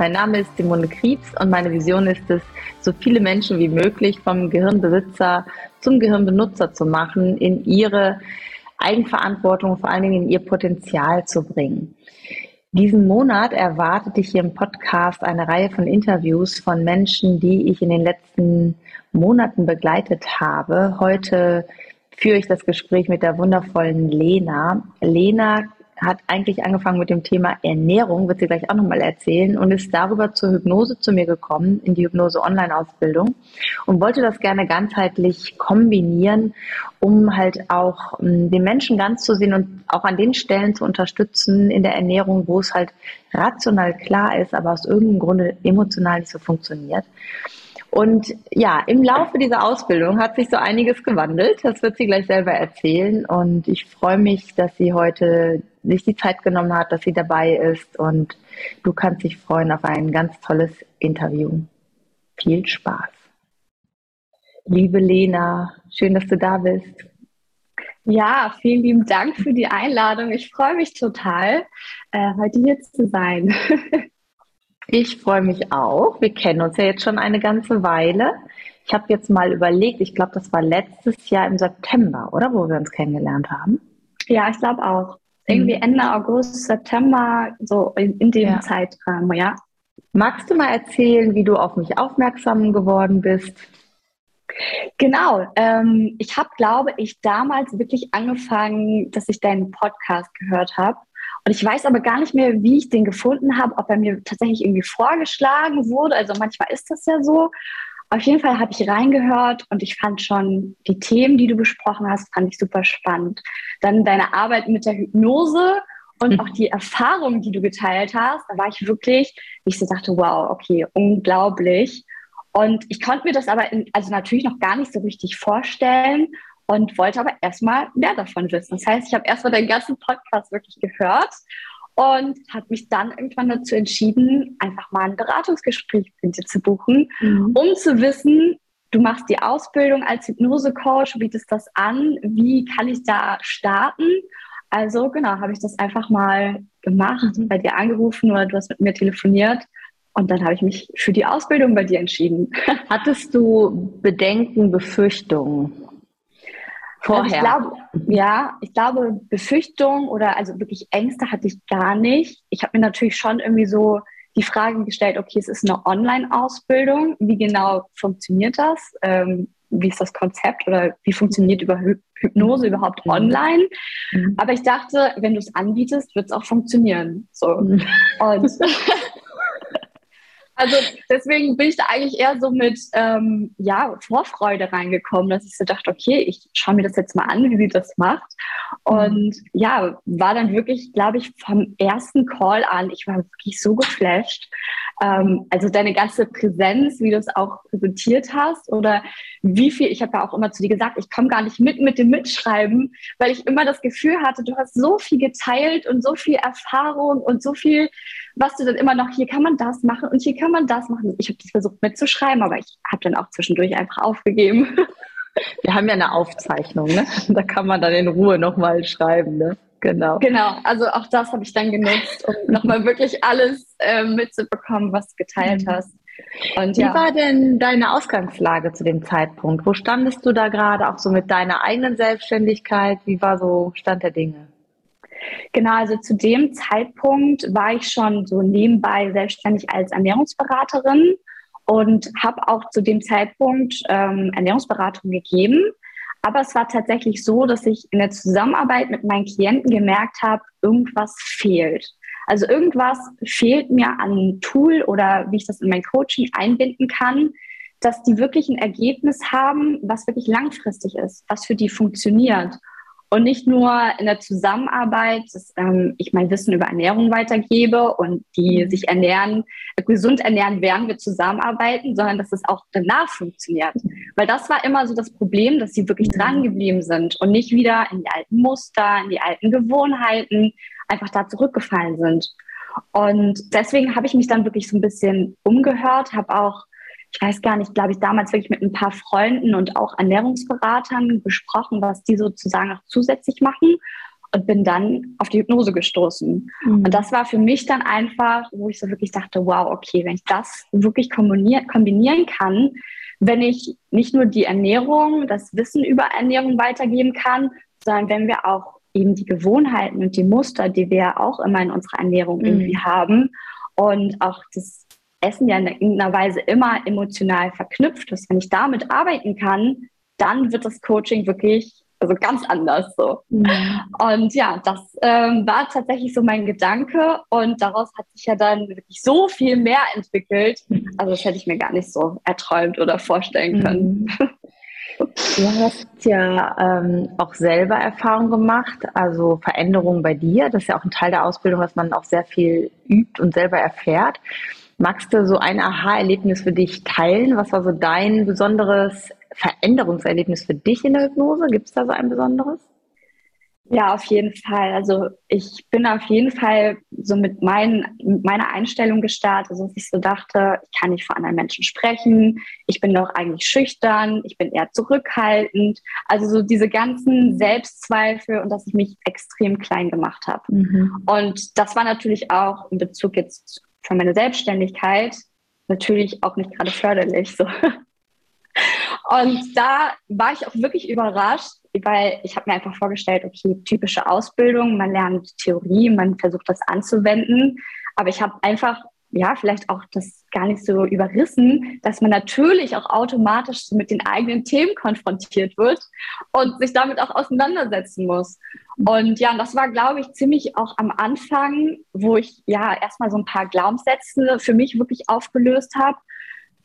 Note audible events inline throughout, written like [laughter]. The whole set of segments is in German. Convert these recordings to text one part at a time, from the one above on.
Mein Name ist Simone Kriebs und meine Vision ist es, so viele Menschen wie möglich vom Gehirnbesitzer zum Gehirnbenutzer zu machen, in ihre Eigenverantwortung, vor allen Dingen in ihr Potenzial zu bringen. Diesen Monat erwartet dich hier im Podcast eine Reihe von Interviews von Menschen, die ich in den letzten Monaten begleitet habe. Heute führe ich das Gespräch mit der wundervollen Lena. Lena hat eigentlich angefangen mit dem Thema Ernährung, wird sie gleich auch nochmal erzählen, und ist darüber zur Hypnose zu mir gekommen, in die Hypnose-Online-Ausbildung und wollte das gerne ganzheitlich kombinieren, um halt auch um, den Menschen ganz zu sehen und auch an den Stellen zu unterstützen in der Ernährung, wo es halt rational klar ist, aber aus irgendeinem Grunde emotional nicht so funktioniert. Und ja, im Laufe dieser Ausbildung hat sich so einiges gewandelt. Das wird sie gleich selber erzählen. Und ich freue mich, dass sie heute sich die Zeit genommen hat, dass sie dabei ist. Und du kannst dich freuen auf ein ganz tolles Interview. Viel Spaß. Liebe Lena, schön, dass du da bist. Ja, vielen lieben Dank für die Einladung. Ich freue mich total, äh, heute hier zu sein. [laughs] Ich freue mich auch. Wir kennen uns ja jetzt schon eine ganze Weile. Ich habe jetzt mal überlegt, ich glaube, das war letztes Jahr im September, oder? Wo wir uns kennengelernt haben. Ja, ich glaube auch. Irgendwie mhm. Ende August, September, so in, in dem ja. Zeitraum, ja. Magst du mal erzählen, wie du auf mich aufmerksam geworden bist? Genau. Ähm, ich habe, glaube ich, damals wirklich angefangen, dass ich deinen Podcast gehört habe. Und ich weiß aber gar nicht mehr, wie ich den gefunden habe, ob er mir tatsächlich irgendwie vorgeschlagen wurde. Also manchmal ist das ja so. Auf jeden Fall habe ich reingehört und ich fand schon die Themen, die du besprochen hast, fand ich super spannend. Dann deine Arbeit mit der Hypnose und mhm. auch die Erfahrungen, die du geteilt hast, da war ich wirklich, ich so dachte, wow, okay, unglaublich. Und ich konnte mir das aber in, also natürlich noch gar nicht so richtig vorstellen und wollte aber erstmal mehr davon wissen. Das heißt, ich habe erstmal den ganzen Podcast wirklich gehört und habe mich dann irgendwann dazu entschieden, einfach mal ein Beratungsgespräch mit dir zu buchen, mhm. um zu wissen, du machst die Ausbildung als Hypnose-Coach, bietest das an, wie kann ich da starten? Also genau, habe ich das einfach mal gemacht, mhm. bei dir angerufen oder du hast mit mir telefoniert und dann habe ich mich für die Ausbildung bei dir entschieden. [laughs] Hattest du Bedenken, Befürchtungen? Vorher. Also ich glaube, ja, ich glaube, Befürchtungen oder also wirklich Ängste hatte ich gar nicht. Ich habe mir natürlich schon irgendwie so die Frage gestellt, okay, es ist eine Online-Ausbildung. Wie genau funktioniert das? Ähm, wie ist das Konzept oder wie funktioniert über Hypnose überhaupt mhm. online? Mhm. Aber ich dachte, wenn du es anbietest, wird es auch funktionieren. So. Mhm. Und [laughs] Also deswegen bin ich da eigentlich eher so mit ähm, ja, Vorfreude reingekommen, dass ich so dachte, okay, ich schaue mir das jetzt mal an, wie sie das macht. Und mhm. ja, war dann wirklich, glaube ich, vom ersten Call an, ich war wirklich so geflasht. Ähm, also deine ganze Präsenz, wie du es auch präsentiert hast oder wie viel, ich habe ja auch immer zu dir gesagt, ich komme gar nicht mit mit dem Mitschreiben, weil ich immer das Gefühl hatte, du hast so viel geteilt und so viel Erfahrung und so viel was du dann immer noch, hier kann man das machen und hier kann man das machen. Ich habe das versucht mitzuschreiben, aber ich habe dann auch zwischendurch einfach aufgegeben. [laughs] Wir haben ja eine Aufzeichnung, ne? Da kann man dann in Ruhe nochmal schreiben, ne? Genau. Genau, also auch das habe ich dann genutzt, um nochmal wirklich alles äh, mitzubekommen, was du geteilt mhm. hast. Und, Wie ja. war denn deine Ausgangslage zu dem Zeitpunkt? Wo standest du da gerade auch so mit deiner eigenen Selbstständigkeit? Wie war so Stand der Dinge? Genau, also zu dem Zeitpunkt war ich schon so nebenbei selbstständig als Ernährungsberaterin und habe auch zu dem Zeitpunkt ähm, Ernährungsberatung gegeben. Aber es war tatsächlich so, dass ich in der Zusammenarbeit mit meinen Klienten gemerkt habe, irgendwas fehlt. Also irgendwas fehlt mir an Tool oder wie ich das in mein Coaching einbinden kann, dass die wirklich ein Ergebnis haben, was wirklich langfristig ist, was für die funktioniert. Und nicht nur in der Zusammenarbeit, dass ähm, ich mein Wissen über Ernährung weitergebe und die sich ernähren, gesund ernähren, während wir zusammenarbeiten, sondern dass es auch danach funktioniert. Weil das war immer so das Problem, dass sie wirklich mhm. dran geblieben sind und nicht wieder in die alten Muster, in die alten Gewohnheiten einfach da zurückgefallen sind. Und deswegen habe ich mich dann wirklich so ein bisschen umgehört, habe auch ich weiß gar nicht, glaube ich, damals wirklich mit ein paar Freunden und auch Ernährungsberatern besprochen, was die sozusagen noch zusätzlich machen und bin dann auf die Hypnose gestoßen. Mhm. Und das war für mich dann einfach, wo ich so wirklich dachte, wow, okay, wenn ich das wirklich kombinieren, kombinieren kann, wenn ich nicht nur die Ernährung, das Wissen über Ernährung weitergeben kann, sondern wenn wir auch eben die Gewohnheiten und die Muster, die wir auch immer in unserer Ernährung mhm. irgendwie haben und auch das Essen ja in irgendeiner Weise immer emotional verknüpft ist. Wenn ich damit arbeiten kann, dann wird das Coaching wirklich also ganz anders so. Mhm. Und ja, das ähm, war tatsächlich so mein Gedanke und daraus hat sich ja dann wirklich so viel mehr entwickelt. Also das hätte ich mir gar nicht so erträumt oder vorstellen können. Mhm. Du hast ja ähm, auch selber Erfahrung gemacht, also Veränderungen bei dir. Das ist ja auch ein Teil der Ausbildung, dass man auch sehr viel übt und selber erfährt. Magst du so ein Aha-Erlebnis für dich teilen? Was war so dein besonderes Veränderungserlebnis für dich in der Hypnose? Gibt es da so ein besonderes? Ja, auf jeden Fall. Also ich bin auf jeden Fall so mit, mein, mit meiner Einstellung gestartet, dass ich so dachte, ich kann nicht vor anderen Menschen sprechen, ich bin doch eigentlich schüchtern, ich bin eher zurückhaltend. Also so diese ganzen Selbstzweifel und dass ich mich extrem klein gemacht habe. Mhm. Und das war natürlich auch in Bezug jetzt für meine Selbstständigkeit natürlich auch nicht gerade förderlich. So. Und da war ich auch wirklich überrascht, weil ich habe mir einfach vorgestellt, okay, typische Ausbildung, man lernt Theorie, man versucht das anzuwenden, aber ich habe einfach ja, vielleicht auch das gar nicht so überrissen, dass man natürlich auch automatisch mit den eigenen Themen konfrontiert wird und sich damit auch auseinandersetzen muss. Und ja, das war, glaube ich, ziemlich auch am Anfang, wo ich ja erstmal so ein paar Glaubenssätze für mich wirklich aufgelöst habe,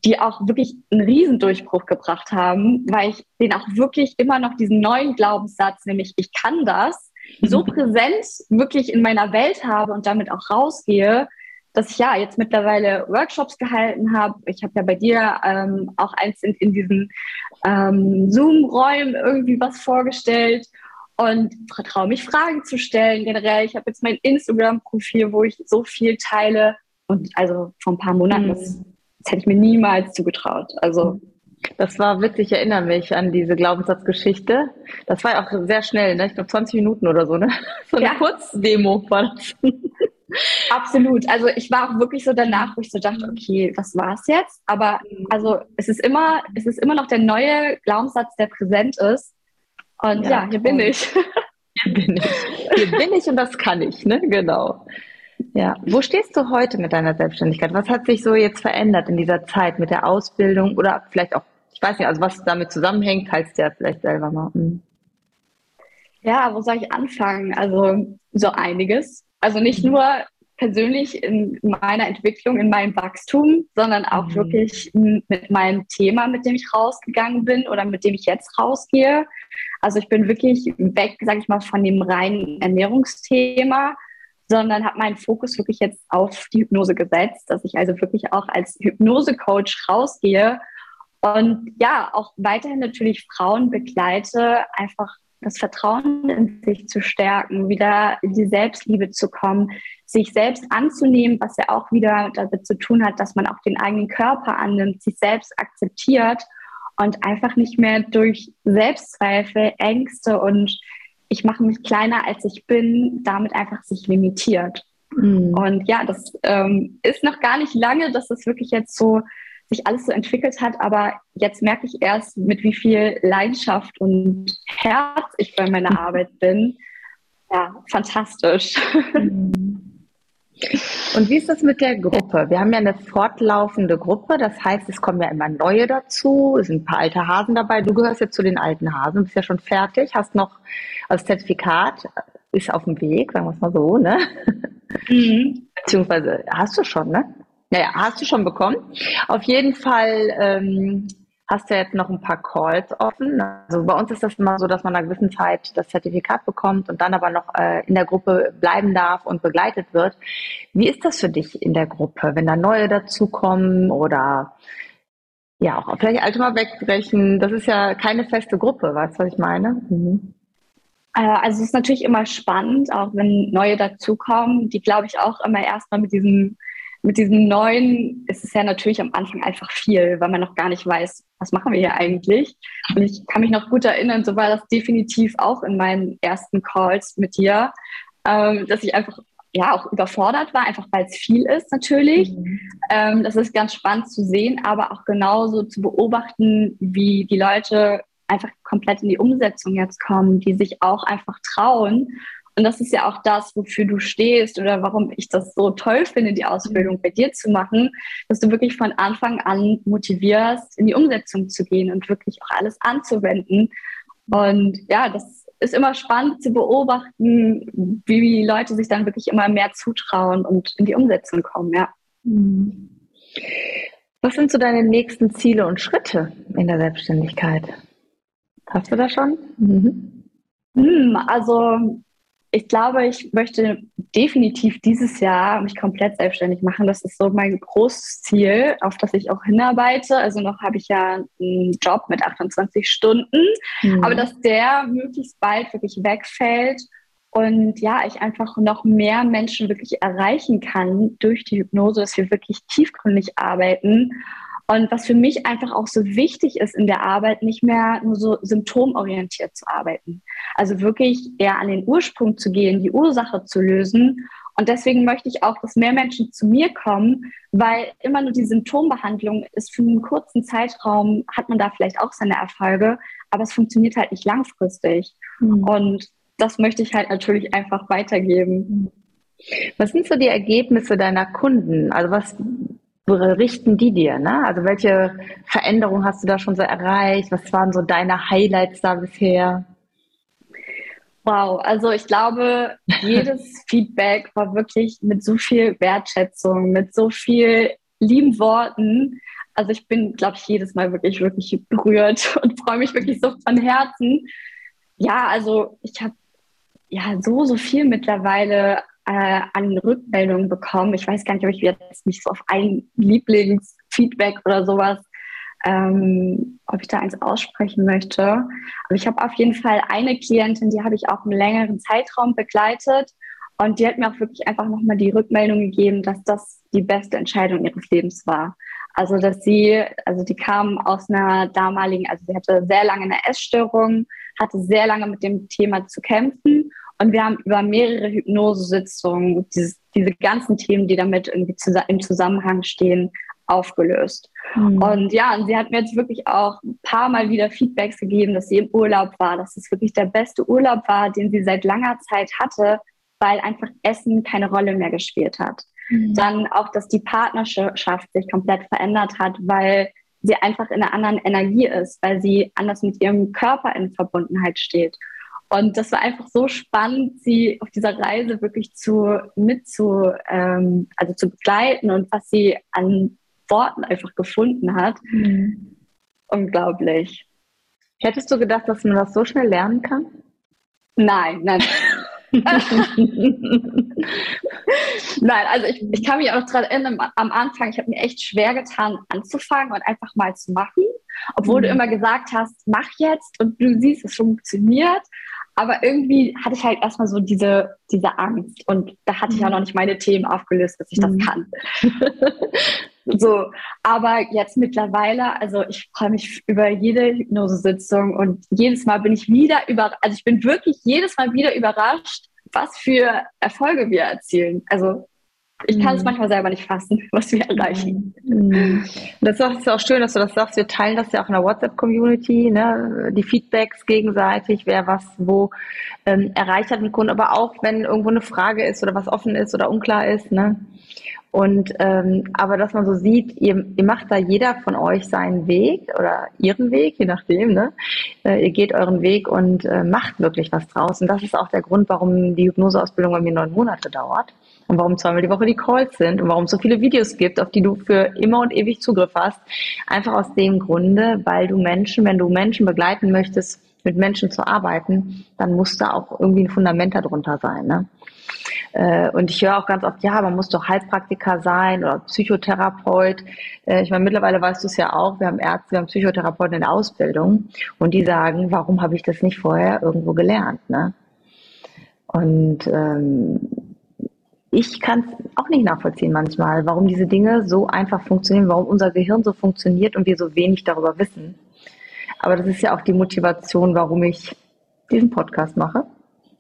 die auch wirklich einen Riesendurchbruch gebracht haben, weil ich den auch wirklich immer noch diesen neuen Glaubenssatz, nämlich ich kann das, so präsent wirklich in meiner Welt habe und damit auch rausgehe, dass ich ja jetzt mittlerweile Workshops gehalten habe. Ich habe ja bei dir ähm, auch eins in, in diesen ähm, Zoom-Räumen irgendwie was vorgestellt und vertraue mich Fragen zu stellen generell. Ich habe jetzt mein Instagram-Profil, wo ich so viel teile und also vor ein paar Monaten, mhm. das, das hätte ich mir niemals zugetraut. Also das war witzig, ich erinnere mich an diese Glaubenssatzgeschichte. Das war ja auch sehr schnell, ne? ich glaube 20 Minuten oder so, ne? So eine ja. Kurzdemo war das. Absolut. Also ich war auch wirklich so danach, wo ich so dachte, okay, was war es jetzt? Aber also es ist immer, es ist immer noch der neue Glaubenssatz, der präsent ist. Und ja, ja hier bin ich. [laughs] Hier bin ich. Hier bin ich und das kann ich, ne? Genau. Ja. Wo stehst du heute mit deiner Selbstständigkeit? Was hat sich so jetzt verändert in dieser Zeit mit der Ausbildung oder vielleicht auch, ich weiß nicht, also was damit zusammenhängt, teilst du ja vielleicht selber mal. Hm. Ja, wo soll ich anfangen? Also so einiges. Also nicht nur persönlich in meiner Entwicklung, in meinem Wachstum, sondern auch mhm. wirklich mit meinem Thema, mit dem ich rausgegangen bin oder mit dem ich jetzt rausgehe. Also ich bin wirklich weg, sage ich mal, von dem reinen Ernährungsthema, sondern habe meinen Fokus wirklich jetzt auf die Hypnose gesetzt, dass ich also wirklich auch als Hypnose-Coach rausgehe und ja, auch weiterhin natürlich Frauen begleite, einfach das Vertrauen in sich zu stärken, wieder in die Selbstliebe zu kommen, sich selbst anzunehmen, was ja auch wieder damit zu tun hat, dass man auch den eigenen Körper annimmt, sich selbst akzeptiert und einfach nicht mehr durch Selbstzweifel, Ängste und ich mache mich kleiner als ich bin, damit einfach sich limitiert. Mhm. Und ja, das ähm, ist noch gar nicht lange, dass das wirklich jetzt so sich alles so entwickelt hat, aber jetzt merke ich erst, mit wie viel Leidenschaft und Herz ich bei meiner Arbeit bin. Ja, fantastisch. Und wie ist das mit der Gruppe? Wir haben ja eine fortlaufende Gruppe, das heißt, es kommen ja immer neue dazu, es sind ein paar alte Hasen dabei. Du gehörst jetzt zu den alten Hasen, bist ja schon fertig, hast noch das Zertifikat, ist auf dem Weg, sagen wir es mal so, ne? Mhm. Beziehungsweise hast du schon, ne? Naja, hast du schon bekommen. Auf jeden Fall, ähm, hast du jetzt noch ein paar Calls offen. Also bei uns ist das immer so, dass man nach einer gewissen Zeit das Zertifikat bekommt und dann aber noch äh, in der Gruppe bleiben darf und begleitet wird. Wie ist das für dich in der Gruppe, wenn da neue dazukommen oder ja, auch vielleicht alte mal wegbrechen? Das ist ja keine feste Gruppe, weißt du, was ich meine? Mhm. Äh, also es ist natürlich immer spannend, auch wenn neue dazukommen, die glaube ich auch immer erstmal mit diesem mit diesem neuen ist es ja natürlich am Anfang einfach viel, weil man noch gar nicht weiß, was machen wir hier eigentlich. Und ich kann mich noch gut erinnern, so war das definitiv auch in meinen ersten Calls mit dir, ähm, dass ich einfach ja auch überfordert war, einfach weil es viel ist natürlich. Mhm. Ähm, das ist ganz spannend zu sehen, aber auch genauso zu beobachten, wie die Leute einfach komplett in die Umsetzung jetzt kommen, die sich auch einfach trauen und das ist ja auch das, wofür du stehst oder warum ich das so toll finde, die Ausbildung bei dir zu machen, dass du wirklich von Anfang an motivierst, in die Umsetzung zu gehen und wirklich auch alles anzuwenden. Und ja, das ist immer spannend zu beobachten, wie die Leute sich dann wirklich immer mehr zutrauen und in die Umsetzung kommen, ja. Mhm. Was sind so deine nächsten Ziele und Schritte in der Selbstständigkeit? Hast du da schon? Mhm. Hm, also ich glaube, ich möchte definitiv dieses Jahr mich komplett selbstständig machen. Das ist so mein großes Ziel, auf das ich auch hinarbeite. Also noch habe ich ja einen Job mit 28 Stunden, mhm. aber dass der möglichst bald wirklich wegfällt und ja, ich einfach noch mehr Menschen wirklich erreichen kann durch die Hypnose, dass wir wirklich tiefgründig arbeiten und was für mich einfach auch so wichtig ist in der Arbeit, nicht mehr nur so symptomorientiert zu arbeiten. Also wirklich eher an den Ursprung zu gehen, die Ursache zu lösen. Und deswegen möchte ich auch, dass mehr Menschen zu mir kommen, weil immer nur die Symptombehandlung ist für einen kurzen Zeitraum, hat man da vielleicht auch seine Erfolge, aber es funktioniert halt nicht langfristig. Mhm. Und das möchte ich halt natürlich einfach weitergeben. Was sind so die Ergebnisse deiner Kunden? Also was berichten die dir? Ne? Also welche Veränderungen hast du da schon so erreicht? Was waren so deine Highlights da bisher? Wow, also ich glaube, jedes [laughs] Feedback war wirklich mit so viel Wertschätzung, mit so viel lieben Worten. Also ich bin, glaube ich, jedes Mal wirklich, wirklich berührt [laughs] und freue mich wirklich so von Herzen. Ja, also ich habe ja so, so viel mittlerweile äh, an Rückmeldungen bekommen. Ich weiß gar nicht, ob ich jetzt nicht so auf ein Lieblingsfeedback oder sowas, ähm, ob ich da eins aussprechen möchte. Aber ich habe auf jeden Fall eine Klientin, die habe ich auch einen längeren Zeitraum begleitet. Und die hat mir auch wirklich einfach nochmal die Rückmeldung gegeben, dass das die beste Entscheidung ihres Lebens war. Also, dass sie, also die kam aus einer damaligen, also sie hatte sehr lange eine Essstörung, hatte sehr lange mit dem Thema zu kämpfen und wir haben über mehrere Hypnosesitzungen dieses, diese ganzen Themen, die damit irgendwie zu, im Zusammenhang stehen, aufgelöst. Mhm. Und ja, und sie hat mir jetzt wirklich auch ein paar Mal wieder Feedbacks gegeben, dass sie im Urlaub war, dass es wirklich der beste Urlaub war, den sie seit langer Zeit hatte, weil einfach Essen keine Rolle mehr gespielt hat. Mhm. Dann auch, dass die Partnerschaft sich komplett verändert hat, weil sie einfach in einer anderen Energie ist, weil sie anders mit ihrem Körper in Verbundenheit steht. Und das war einfach so spannend, sie auf dieser Reise wirklich zu mit zu, ähm, also zu begleiten und was sie an Worten einfach gefunden hat. Mhm. Unglaublich. Hättest du gedacht, dass man das so schnell lernen kann? Nein, nein. Nein, also ich, ich kann mich auch daran erinnern, am Anfang, ich habe mir echt schwer getan, anzufangen und einfach mal zu machen. Obwohl mhm. du immer gesagt hast, mach jetzt und du siehst, es funktioniert. Aber irgendwie hatte ich halt erstmal so diese, diese Angst und da hatte ich ja mhm. noch nicht meine Themen aufgelöst, dass ich das mhm. kann. [laughs] so, aber jetzt mittlerweile, also ich freue mich über jede Hypnosesitzung und jedes Mal bin ich wieder über, also ich bin wirklich jedes Mal wieder überrascht, was für Erfolge wir erzielen. Also ich kann es mhm. manchmal selber nicht fassen, [laughs] was wir erreichen. Mhm. Das ist auch schön, dass du das sagst. Wir teilen das ja auch in der WhatsApp-Community, ne? die Feedbacks gegenseitig, wer was wo ähm, erreicht hat mit Kunden, aber auch wenn irgendwo eine Frage ist oder was offen ist oder unklar ist. Ne? Und ähm, aber dass man so sieht, ihr, ihr macht da jeder von euch seinen Weg oder ihren Weg, je nachdem. Ne? Äh, ihr geht euren Weg und äh, macht wirklich was draus. Und das ist auch der Grund, warum die Hypnoseausbildung bei mir neun Monate dauert und warum zweimal die Woche die Calls sind und warum es so viele Videos gibt, auf die du für immer und ewig Zugriff hast. Einfach aus dem Grunde, weil du Menschen, wenn du Menschen begleiten möchtest, mit Menschen zu arbeiten, dann muss da auch irgendwie ein Fundament darunter sein. Ne? Äh, und ich höre auch ganz oft, ja, man muss doch Heilpraktiker sein oder Psychotherapeut. Äh, ich meine, mittlerweile weißt du es ja auch, wir haben Ärzte, wir haben Psychotherapeuten in der Ausbildung und die sagen, warum habe ich das nicht vorher irgendwo gelernt? Ne? Und ähm, ich kann es auch nicht nachvollziehen manchmal, warum diese Dinge so einfach funktionieren, warum unser Gehirn so funktioniert und wir so wenig darüber wissen. Aber das ist ja auch die Motivation, warum ich diesen Podcast mache,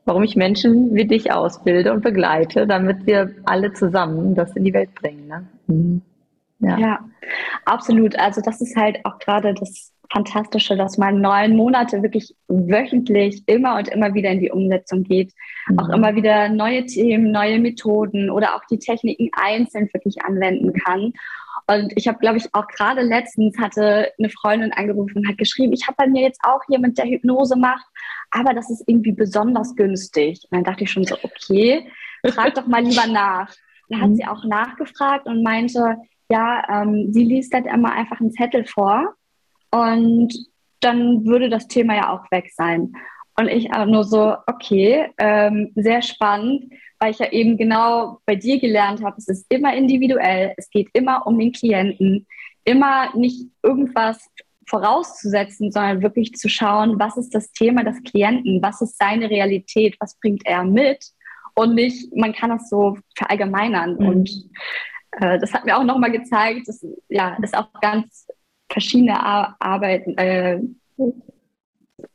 warum ich Menschen wie dich ausbilde und begleite, damit wir alle zusammen das in die Welt bringen. Ne? Mhm. Ja. ja, absolut. Also das ist halt auch gerade das Fantastische, dass man neun Monate wirklich wöchentlich immer und immer wieder in die Umsetzung geht. Mhm. Auch immer wieder neue Themen, neue Methoden oder auch die Techniken einzeln wirklich anwenden kann. Und ich habe, glaube ich, auch gerade letztens hatte eine Freundin angerufen und hat geschrieben, ich habe bei mir jetzt auch jemand, der Hypnose macht, aber das ist irgendwie besonders günstig. Und dann dachte ich schon so, okay, frag doch mal lieber nach. Dann hat mhm. sie auch nachgefragt und meinte, ja, ähm, sie liest halt immer einfach einen Zettel vor und dann würde das Thema ja auch weg sein. Und ich auch nur so, okay, ähm, sehr spannend weil ich ja eben genau bei dir gelernt habe, es ist immer individuell, es geht immer um den Klienten, immer nicht irgendwas vorauszusetzen, sondern wirklich zu schauen, was ist das Thema des Klienten, was ist seine Realität, was bringt er mit und nicht, man kann das so verallgemeinern. Mhm. Und äh, das hat mir auch nochmal gezeigt, dass ja, es auch ganz verschiedene Ar Arbeiten, äh,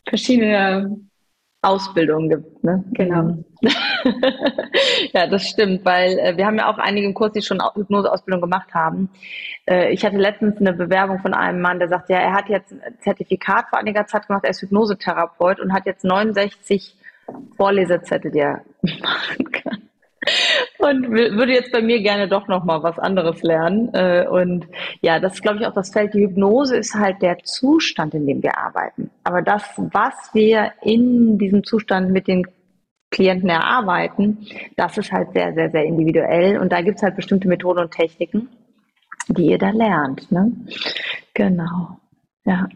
verschiedene Ausbildungen gibt. Ne? Genau. Mhm. [laughs] ja, das stimmt, weil äh, wir haben ja auch einige im Kurs, die schon Hypnoseausbildung gemacht haben. Äh, ich hatte letztens eine Bewerbung von einem Mann, der sagt, ja, er hat jetzt ein Zertifikat vor einiger Zeit gemacht, er ist Hypnosetherapeut und hat jetzt 69 Vorlesezettel, die er [laughs] machen kann und würde jetzt bei mir gerne doch noch mal was anderes lernen. Äh, und ja, das ist, glaube ich, auch das Feld. Die Hypnose ist halt der Zustand, in dem wir arbeiten. Aber das, was wir in diesem Zustand mit den Klienten erarbeiten, das ist halt sehr, sehr, sehr individuell. Und da gibt es halt bestimmte Methoden und Techniken, die ihr da lernt. Ne? Genau. Ja.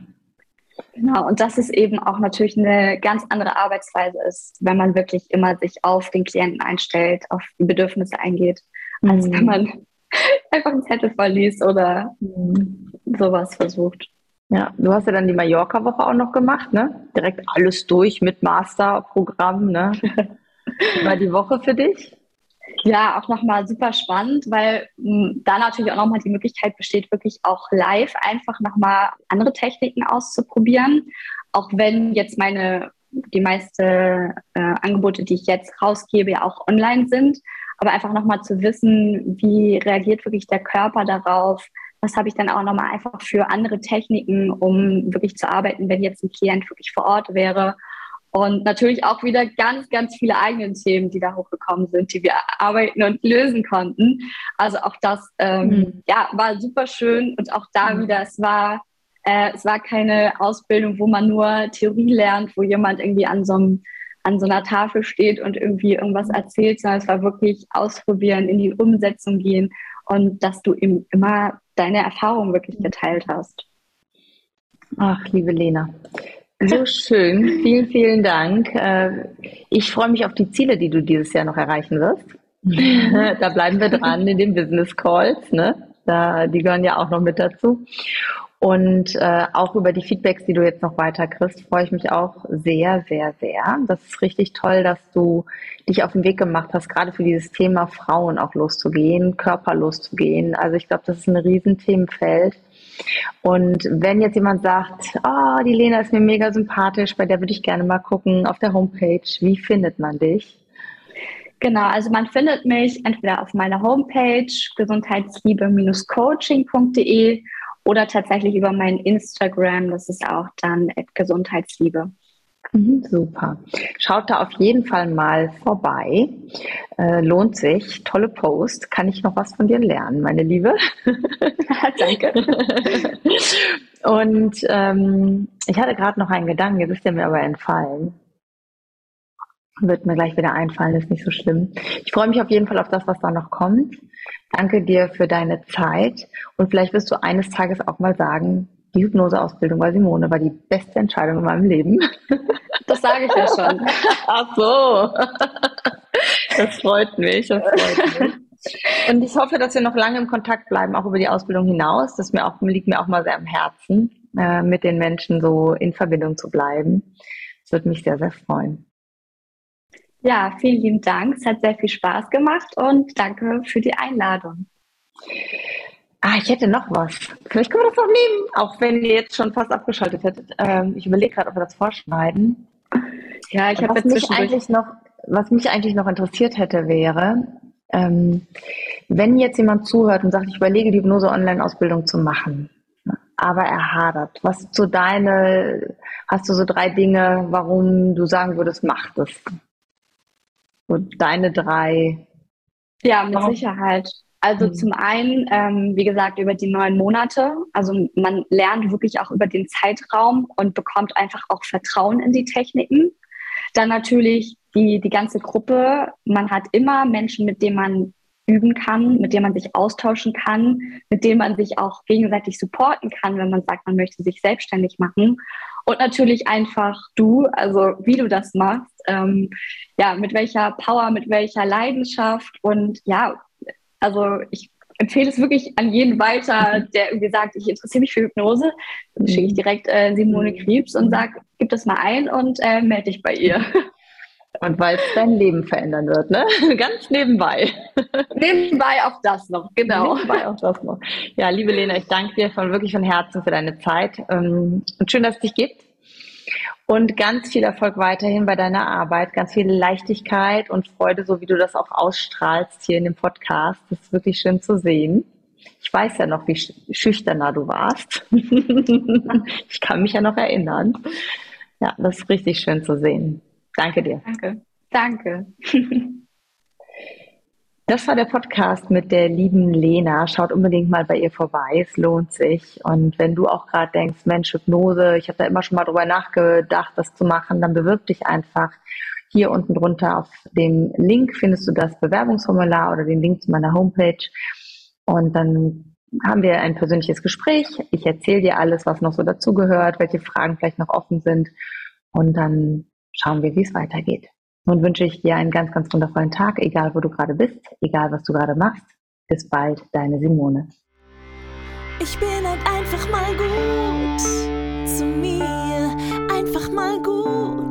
Genau, und das ist eben auch natürlich eine ganz andere Arbeitsweise ist, wenn man wirklich immer sich auf den Klienten einstellt, auf die Bedürfnisse eingeht, als mhm. wenn man [laughs] einfach einen Zettel verliest oder mhm. sowas versucht. Ja, du hast ja dann die Mallorca-Woche auch noch gemacht, ne? Direkt alles durch mit Masterprogramm, ne? [laughs] War die Woche für dich? Ja, auch nochmal super spannend, weil mh, hm, da natürlich auch nochmal die Möglichkeit besteht, wirklich auch live einfach nochmal andere Techniken auszuprobieren. Auch wenn jetzt meine, die meisten äh, Angebote, die ich jetzt rausgebe, ja auch online sind. Aber einfach nochmal zu wissen, wie reagiert wirklich der Körper darauf? Was habe ich dann auch nochmal einfach für andere Techniken, um wirklich zu arbeiten, wenn jetzt ein Klient wirklich vor Ort wäre? Und natürlich auch wieder ganz, ganz viele eigene Themen, die da hochgekommen sind, die wir arbeiten und lösen konnten. Also auch das ähm, mhm. ja, war super schön und auch da mhm. wieder, es war, äh, es war keine Ausbildung, wo man nur Theorie lernt, wo jemand irgendwie an so, einem, an so einer Tafel steht und irgendwie irgendwas erzählt, sondern es war wirklich ausprobieren, in die Umsetzung gehen und dass du eben immer deine Erfahrungen wirklich geteilt hast. Ach, liebe Lena, so schön. Vielen, vielen Dank. Äh, ich freue mich auf die Ziele, die du dieses Jahr noch erreichen wirst. [laughs] Da bleiben wir dran in den Business Calls. Ne? Da, die gehören ja auch noch mit dazu. Und äh, auch über die Feedbacks, die du jetzt noch weiter kriegst, freue ich mich auch sehr, sehr, sehr. Das ist richtig toll, dass du dich auf den Weg gemacht hast, gerade für dieses Thema Frauen auch loszugehen, Körper loszugehen. Also ich glaube, das ist ein Riesenthemenfeld. Und wenn jetzt jemand sagt, oh, die Lena ist mir mega sympathisch, bei der würde ich gerne mal gucken auf der Homepage, wie findet man dich? Genau, also man findet mich entweder auf meiner Homepage gesundheitsliebe-coaching.de oder tatsächlich über mein Instagram, das ist auch dann Gesundheitsliebe. Mhm, super. Schaut da auf jeden Fall mal vorbei. Äh, lohnt sich. Tolle Post. Kann ich noch was von dir lernen, meine Liebe? [laughs] Danke. Und ähm, ich hatte gerade noch einen Gedanken, jetzt ist der mir aber entfallen. Wird mir gleich wieder einfallen, ist nicht so schlimm. Ich freue mich auf jeden Fall auf das, was da noch kommt. Danke dir für deine Zeit. Und vielleicht wirst du eines Tages auch mal sagen, die Hypnoseausbildung bei Simone war die beste Entscheidung in meinem Leben. [laughs] Das sage ich ja schon. [laughs] Ach so. Das freut mich, das freut mich. Und ich hoffe, dass wir noch lange im Kontakt bleiben, auch über die Ausbildung hinaus. Das mir auch, liegt mir auch mal sehr am Herzen, äh, mit den Menschen so in Verbindung zu bleiben. Das würde mich sehr, sehr freuen. Ja, vielen lieben Dank. Es hat sehr viel Spaß gemacht und danke für die Einladung. Ah, ich hätte noch was. Vielleicht können wir das noch nehmen, auch wenn ihr jetzt schon fast abgeschaltet hättet. Ähm, ich überlege gerade, ob wir das vorschneiden. Ja, ich habe jetzt mich eigentlich noch, was mich eigentlich noch interessiert hätte, wäre, ähm, wenn jetzt jemand zuhört und sagt, ich überlege, die Hypnose-Online-Ausbildung zu machen, aber er hadert. Was sind so deine, hast du so drei Dinge, warum du sagen würdest, mach das? So deine drei. Ja, mit Sicherheit. Also mhm. zum einen, ähm, wie gesagt, über die neun Monate. Also man lernt wirklich auch über den Zeitraum und bekommt einfach auch Vertrauen in die Techniken. Dann natürlich die, die ganze Gruppe. Man hat immer Menschen, mit denen man üben kann, mit denen man sich austauschen kann, mit denen man sich auch gegenseitig supporten kann, wenn man sagt, man möchte sich selbstständig machen. Und natürlich einfach du, also wie du das machst, ähm, ja, mit welcher Power, mit welcher Leidenschaft und ja, also ich empfehle es wirklich an jeden weiter, mhm. der irgendwie sagt, ich interessiere mich für Hypnose. Dann schicke ich mhm. direkt äh, Simone mhm. Krebs und sage, gib das mal ein und äh, melde dich bei ihr. [laughs] Und weil es dein Leben verändern wird, ne? [laughs] Ganz nebenbei. [laughs] Nebenbei auch das noch, genau. Nebenbei auch das noch. Ja, liebe Lena, ich danke dir von wirklich von Herzen für deine Zeit. Ähm, und schön, dass es dich gibt. Und ganz viel Erfolg weiterhin bei deiner Arbeit, ganz viel Leichtigkeit und Freude, so wie du das auch ausstrahlst hier in dem Podcast. Das ist wirklich schön zu sehen. Ich weiß ja noch, wie schüchterner du warst. [laughs] ich kann mich ja noch erinnern. Ja, das ist richtig schön zu sehen. Danke dir. Danke. Danke. [laughs] Das war der Podcast mit der lieben Lena. Schaut unbedingt mal bei ihr vorbei. Es lohnt sich. Und wenn du auch gerade denkst, Mensch, Hypnose, ich habe da immer schon mal drüber nachgedacht, das zu machen, dann bewirb dich einfach. Hier unten drunter auf dem Link findest du das Bewerbungsformular oder den Link zu meiner Homepage. Und dann haben wir ein persönliches Gespräch. Ich erzähle dir alles, was noch so dazugehört, welche Fragen vielleicht noch offen sind. Und dann schauen wir, wie es weitergeht. Nun wünsche ich dir einen ganz, ganz wundervollen Tag, egal wo du gerade bist, egal was du gerade machst. Bis bald, deine Simone. Ich bin halt einfach mal gut zu mir, einfach mal gut.